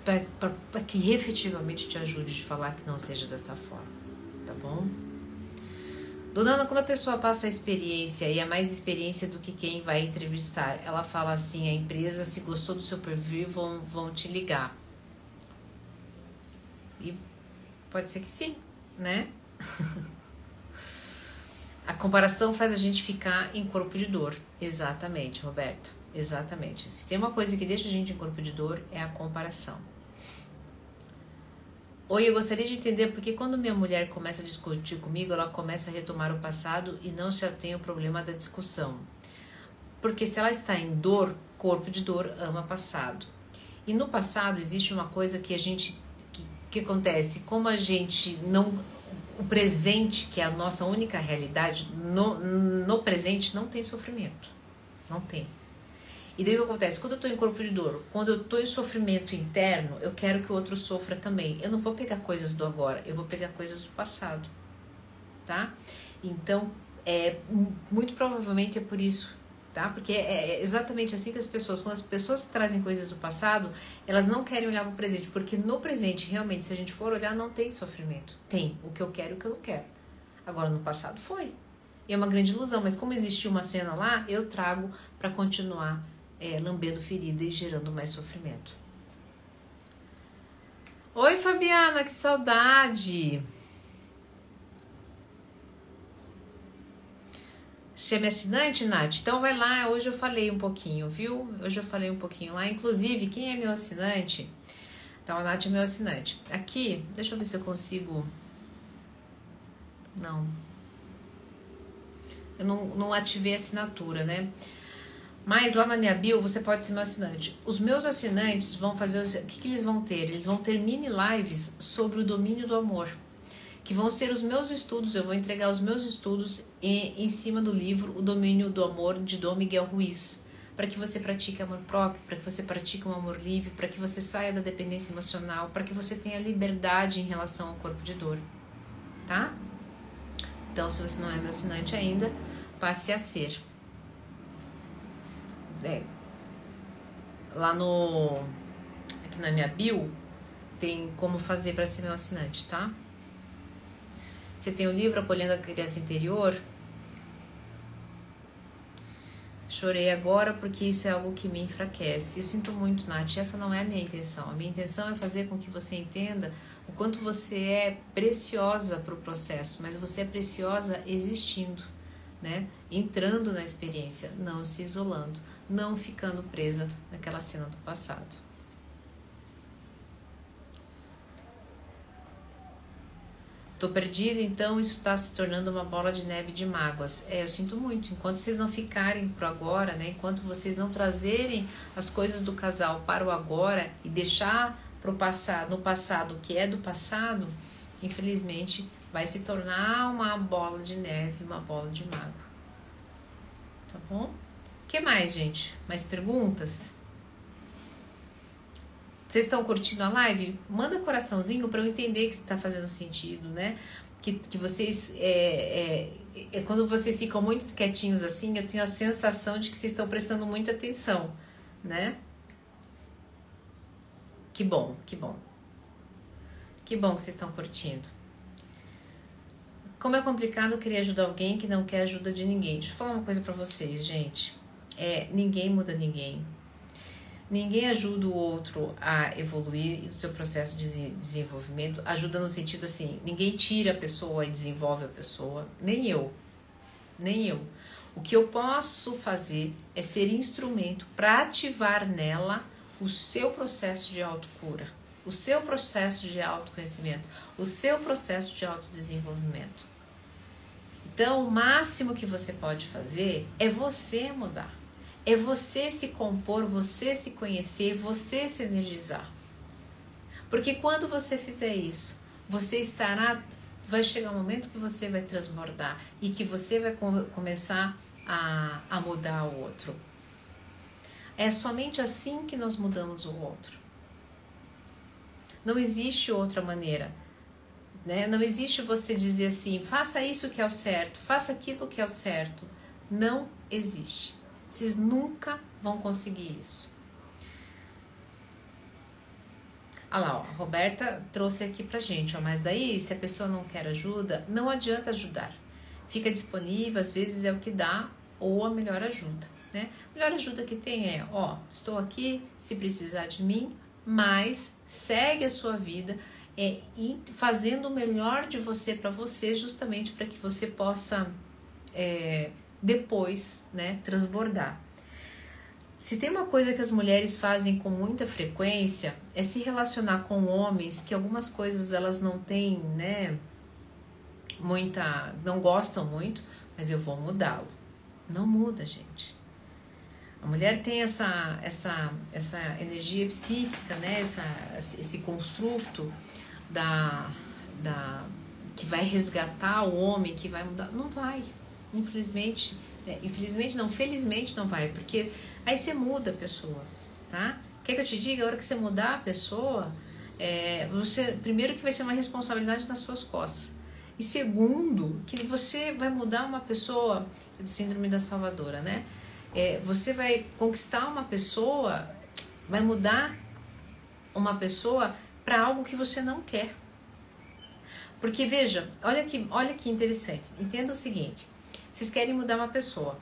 para que efetivamente te ajude de falar que não seja dessa forma, tá bom? Dona Ana, quando a pessoa passa a experiência e é mais experiência do que quem vai entrevistar, ela fala assim: a empresa, se gostou do seu perfil, vão, vão te ligar. E Pode ser que sim, né? a comparação faz a gente ficar em corpo de dor. Exatamente, Roberta. Exatamente. Se tem uma coisa que deixa a gente em corpo de dor, é a comparação. Oi, eu gostaria de entender porque quando minha mulher começa a discutir comigo, ela começa a retomar o passado e não se atém ao problema da discussão. Porque se ela está em dor, corpo de dor ama passado. E no passado existe uma coisa que a gente que acontece? Como a gente não. O presente, que é a nossa única realidade, no, no presente não tem sofrimento. Não tem. E daí o que acontece? Quando eu estou em corpo de dor, quando eu estou em sofrimento interno, eu quero que o outro sofra também. Eu não vou pegar coisas do agora, eu vou pegar coisas do passado. Tá? Então, é, muito provavelmente é por isso tá? Porque é, é exatamente assim que as pessoas, quando as pessoas trazem coisas do passado, elas não querem olhar para o presente, porque no presente, realmente, se a gente for olhar, não tem sofrimento. Tem o que eu quero e o que eu não quero. Agora, no passado foi. E é uma grande ilusão, mas como existiu uma cena lá, eu trago para continuar é, lambendo ferida e gerando mais sofrimento. Oi, Fabiana, que saudade! Você é minha assinante, Nath? Então vai lá, hoje eu falei um pouquinho, viu? Hoje eu falei um pouquinho lá. Inclusive, quem é meu assinante? Então a Nath é meu assinante. Aqui, deixa eu ver se eu consigo. Não. Eu não, não ativei a assinatura, né? Mas lá na minha bio você pode ser meu assinante. Os meus assinantes vão fazer. O que, que eles vão ter? Eles vão ter mini lives sobre o domínio do amor que vão ser os meus estudos, eu vou entregar os meus estudos em, em cima do livro O Domínio do Amor, de Dom Miguel Ruiz, para que você pratique amor próprio, para que você pratique um amor livre, para que você saia da dependência emocional, para que você tenha liberdade em relação ao corpo de dor, tá? Então, se você não é meu assinante ainda, passe a ser. É, lá no aqui na minha bio tem como fazer para ser meu assinante, tá? Você tem o livro Acolhendo a Criança Interior? Chorei agora porque isso é algo que me enfraquece. Eu sinto muito, Nath. Essa não é a minha intenção. A minha intenção é fazer com que você entenda o quanto você é preciosa para o processo, mas você é preciosa existindo, né? Entrando na experiência, não se isolando, não ficando presa naquela cena do passado. Tô perdido, então isso está se tornando uma bola de neve de mágoas. É, eu sinto muito. Enquanto vocês não ficarem pro agora, né? Enquanto vocês não trazerem as coisas do casal para o agora e deixar pro passado, no passado que é do passado, infelizmente vai se tornar uma bola de neve, uma bola de mago. Tá bom? O que mais, gente? Mais perguntas? Vocês estão curtindo a live? Manda coraçãozinho para eu entender que está fazendo sentido, né? Que, que vocês. É, é, é, quando vocês ficam muito quietinhos assim, eu tenho a sensação de que vocês estão prestando muita atenção, né? Que bom, que bom. Que bom que vocês estão curtindo. Como é complicado querer ajudar alguém que não quer ajuda de ninguém. Deixa eu falar uma coisa para vocês, gente. É, ninguém muda ninguém. Ninguém ajuda o outro a evoluir no seu processo de desenvolvimento. Ajuda no sentido assim, ninguém tira a pessoa e desenvolve a pessoa, nem eu. Nem eu. O que eu posso fazer é ser instrumento para ativar nela o seu processo de autocura, o seu processo de autoconhecimento, o seu processo de autodesenvolvimento. Então, o máximo que você pode fazer é você mudar. É você se compor, você se conhecer, você se energizar. Porque quando você fizer isso, você estará. Vai chegar um momento que você vai transbordar e que você vai começar a, a mudar o outro. É somente assim que nós mudamos o outro. Não existe outra maneira. Né? Não existe você dizer assim, faça isso que é o certo, faça aquilo que é o certo. Não existe. Vocês nunca vão conseguir isso. Olha lá, ó, a Roberta trouxe aqui pra gente, ó, mas daí, se a pessoa não quer ajuda, não adianta ajudar. Fica disponível, às vezes é o que dá, ou a melhor ajuda, né? A melhor ajuda que tem é, ó, estou aqui, se precisar de mim, mas segue a sua vida, é, fazendo o melhor de você para você, justamente para que você possa é, depois né, transbordar. Se tem uma coisa que as mulheres fazem com muita frequência é se relacionar com homens que algumas coisas elas não têm, né, muita, não gostam muito, mas eu vou mudá-lo. Não muda, gente. A mulher tem essa essa essa energia psíquica, né, essa, esse construto da da que vai resgatar o homem, que vai mudar, não vai. Infelizmente, é, infelizmente não, felizmente não vai, porque aí você muda a pessoa, tá? Quer que eu te diga, a hora que você mudar a pessoa, é, você primeiro que vai ser uma responsabilidade nas suas costas. E segundo, que você vai mudar uma pessoa, de síndrome da salvadora, né? É, você vai conquistar uma pessoa, vai mudar uma pessoa para algo que você não quer. Porque veja, olha que, olha que interessante. Entenda o seguinte: vocês querem mudar uma pessoa.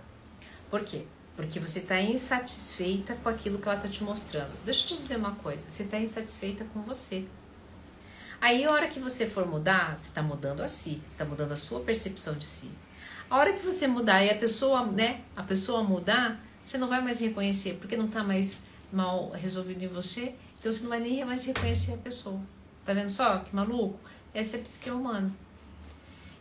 Por quê? Porque você está insatisfeita com aquilo que ela está te mostrando. Deixa eu te dizer uma coisa: você está insatisfeita com você. Aí, a hora que você for mudar, você está mudando a si, você está mudando a sua percepção de si. A hora que você mudar e a pessoa, né, a pessoa mudar, você não vai mais reconhecer, porque não está mais mal resolvido em você, então você não vai nem mais reconhecer a pessoa. Tá vendo só que maluco? Essa é a psique humana.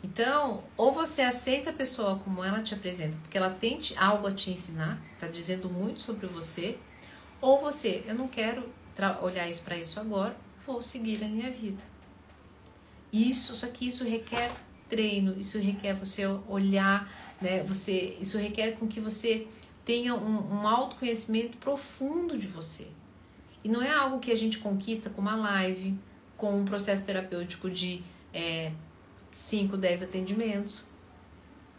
Então, ou você aceita a pessoa como ela te apresenta, porque ela tem algo a te ensinar, está dizendo muito sobre você, ou você, eu não quero olhar isso para isso agora, vou seguir a minha vida. Isso, só que isso requer treino, isso requer você olhar, né? Você, isso requer com que você tenha um, um autoconhecimento profundo de você. E não é algo que a gente conquista com uma live, com um processo terapêutico de é, 5, 10 atendimentos.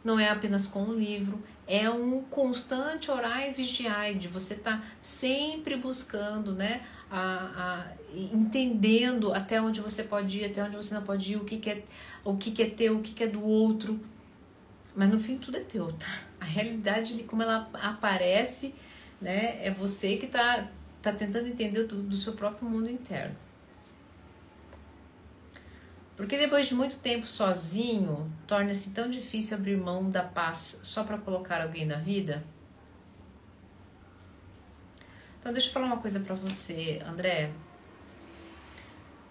Não é apenas com um livro, é um constante orar e vigiar, de você estar tá sempre buscando, né, a, a, entendendo até onde você pode ir, até onde você não pode ir, o que, que é, o que, que é teu, o que, que é do outro. Mas no fim tudo é teu, tá? A realidade de como ela aparece, né, é você que está tá tentando entender do, do seu próprio mundo interno. Porque depois de muito tempo sozinho, torna-se tão difícil abrir mão da paz só para colocar alguém na vida? Então, deixa eu falar uma coisa para você, André.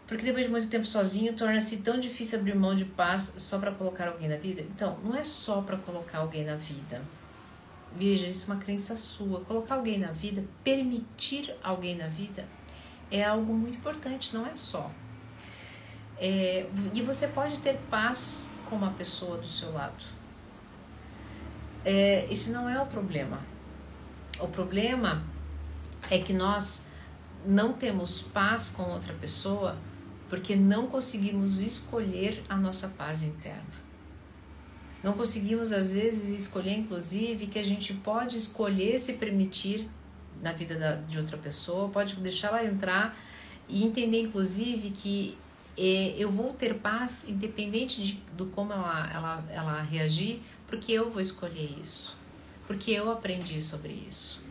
Porque depois de muito tempo sozinho, torna-se tão difícil abrir mão de paz só para colocar alguém na vida? Então, não é só para colocar alguém na vida. Veja, isso é uma crença sua. Colocar alguém na vida, permitir alguém na vida, é algo muito importante, não é só. É, e você pode ter paz com uma pessoa do seu lado. É, isso não é o problema. O problema é que nós não temos paz com outra pessoa porque não conseguimos escolher a nossa paz interna. Não conseguimos, às vezes, escolher, inclusive, que a gente pode escolher se permitir na vida da, de outra pessoa, pode deixar ela entrar e entender, inclusive, que é, eu vou ter paz independente de, do como ela, ela, ela reagir, porque eu vou escolher isso, porque eu aprendi sobre isso.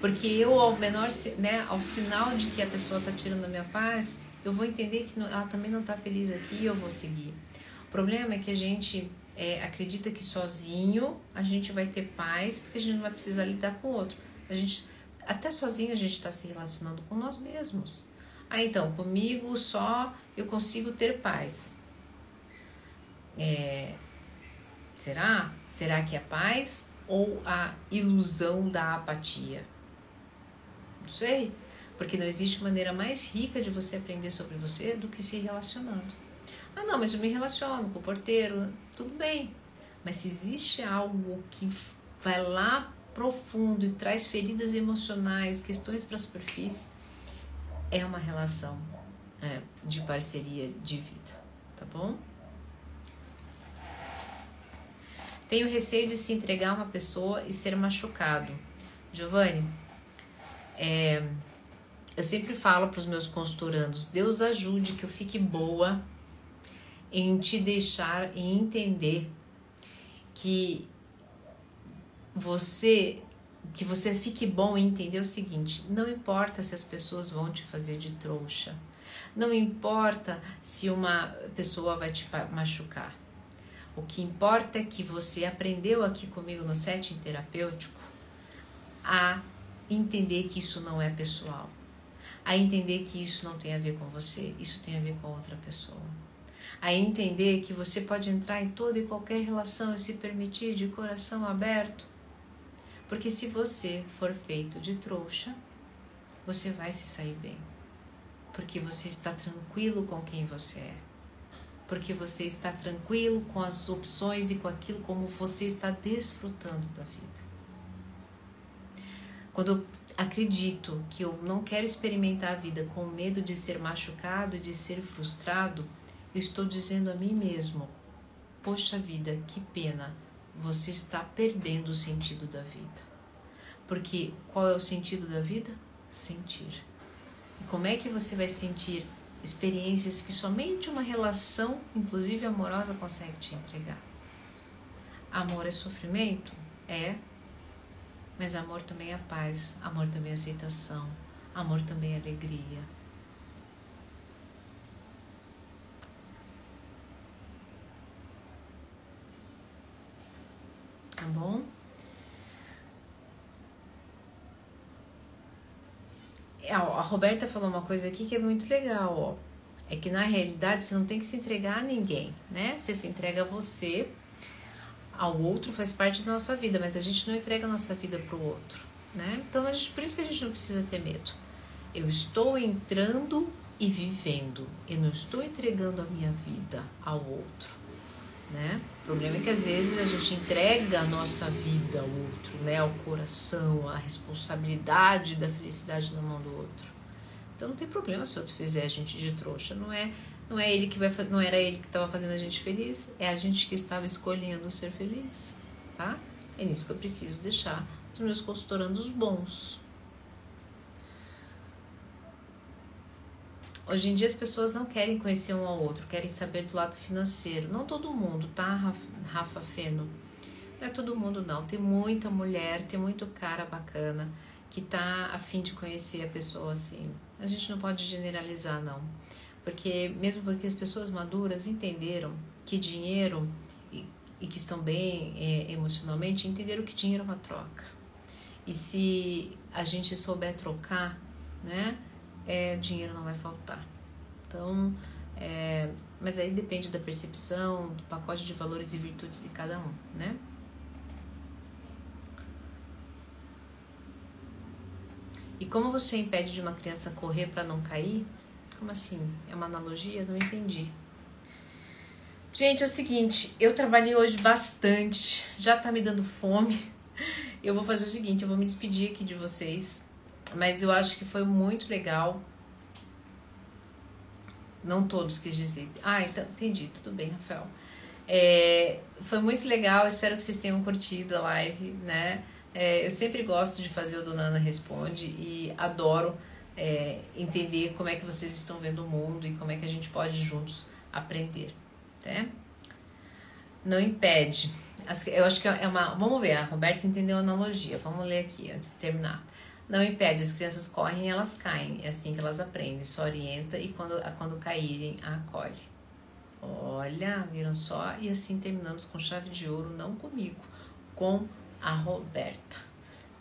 Porque eu, ao menor, né, ao sinal de que a pessoa está tirando a minha paz, eu vou entender que ela também não está feliz aqui e eu vou seguir. O problema é que a gente é, acredita que sozinho a gente vai ter paz, porque a gente não vai precisar lidar com o outro. A gente, até sozinho a gente está se relacionando com nós mesmos. Ah, então, comigo só eu consigo ter paz. É, será? Será que é paz ou a ilusão da apatia? Não sei, porque não existe maneira mais rica de você aprender sobre você do que se relacionando. Ah, não, mas eu me relaciono com o porteiro, tudo bem. Mas se existe algo que vai lá profundo e traz feridas emocionais, questões para a superfície, é uma relação é, de parceria de vida, tá bom? Tenho receio de se entregar a uma pessoa e ser machucado. Giovanni, é, eu sempre falo para os meus consultorandos: Deus ajude que eu fique boa em te deixar e entender que você que você fique bom em entender o seguinte: não importa se as pessoas vão te fazer de trouxa, não importa se uma pessoa vai te machucar. O que importa é que você aprendeu aqui comigo no setting terapêutico a entender que isso não é pessoal, a entender que isso não tem a ver com você, isso tem a ver com outra pessoa. A entender que você pode entrar em toda e qualquer relação e se permitir de coração aberto. Porque se você for feito de trouxa, você vai se sair bem. Porque você está tranquilo com quem você é. Porque você está tranquilo com as opções e com aquilo como você está desfrutando da vida. Quando eu acredito que eu não quero experimentar a vida com medo de ser machucado e de ser frustrado, eu estou dizendo a mim mesmo: Poxa vida, que pena, você está perdendo o sentido da vida. Porque qual é o sentido da vida? Sentir. E como é que você vai sentir experiências que somente uma relação, inclusive amorosa, consegue te entregar? Amor é sofrimento? É, mas amor também é paz, amor também é aceitação, amor também é alegria. Tá bom? É, a Roberta falou uma coisa aqui que é muito legal, ó. É que na realidade você não tem que se entregar a ninguém, né? Você se entrega a você ao outro faz parte da nossa vida, mas a gente não entrega a nossa vida para o outro, né? Então, gente, por isso que a gente não precisa ter medo. Eu estou entrando e vivendo, eu não estou entregando a minha vida ao outro, né? O problema é que às vezes a gente entrega a nossa vida ao outro, né? Ao coração, a responsabilidade da felicidade na mão do outro. Então não tem problema se o outro fizer a gente de trouxa, não é não é ele que vai não era ele que estava fazendo a gente feliz, é a gente que estava escolhendo ser feliz, tá? É nisso que eu preciso deixar os meus consultorandos bons. Hoje em dia as pessoas não querem conhecer um ao outro, querem saber do lado financeiro. Não todo mundo, tá, Rafa Feno? Não é todo mundo não. Tem muita mulher, tem muito cara bacana que tá afim de conhecer a pessoa assim. A gente não pode generalizar não. Porque mesmo porque as pessoas maduras entenderam que dinheiro e, e que estão bem é, emocionalmente, entenderam que dinheiro é uma troca. E se a gente souber trocar, né, é, dinheiro não vai faltar. Então, é, mas aí depende da percepção, do pacote de valores e virtudes de cada um, né? E como você impede de uma criança correr para não cair? Como assim? É uma analogia? Não entendi. Gente, é o seguinte, eu trabalhei hoje bastante, já tá me dando fome. Eu vou fazer o seguinte, eu vou me despedir aqui de vocês, mas eu acho que foi muito legal. Não todos quis dizer. Ah, então entendi, tudo bem, Rafael. É, foi muito legal, espero que vocês tenham curtido a live, né? É, eu sempre gosto de fazer o Donana Responde e adoro é, entender como é que vocês estão vendo o mundo e como é que a gente pode juntos aprender, né? Não impede. Eu acho que é uma. Vamos ver, a Roberta entendeu a analogia. Vamos ler aqui antes de terminar. Não impede, as crianças correm e elas caem. É assim que elas aprendem. Só orienta e quando, quando caírem, a acolhe. Olha, viram só? E assim terminamos com chave de ouro, não comigo, com a Roberta.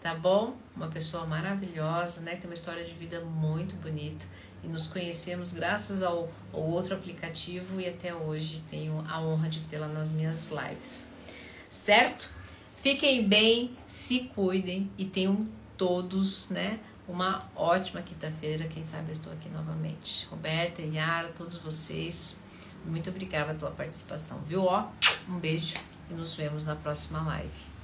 Tá bom? Uma pessoa maravilhosa, né? Tem uma história de vida muito bonita. E nos conhecemos graças ao, ao outro aplicativo e até hoje tenho a honra de tê-la nas minhas lives. Certo? Fiquem bem, se cuidem e tenham todos, né? Uma ótima quinta-feira. Quem sabe eu estou aqui novamente. Roberta, Yara, todos vocês, muito obrigada pela participação, viu? Ó, um beijo e nos vemos na próxima live.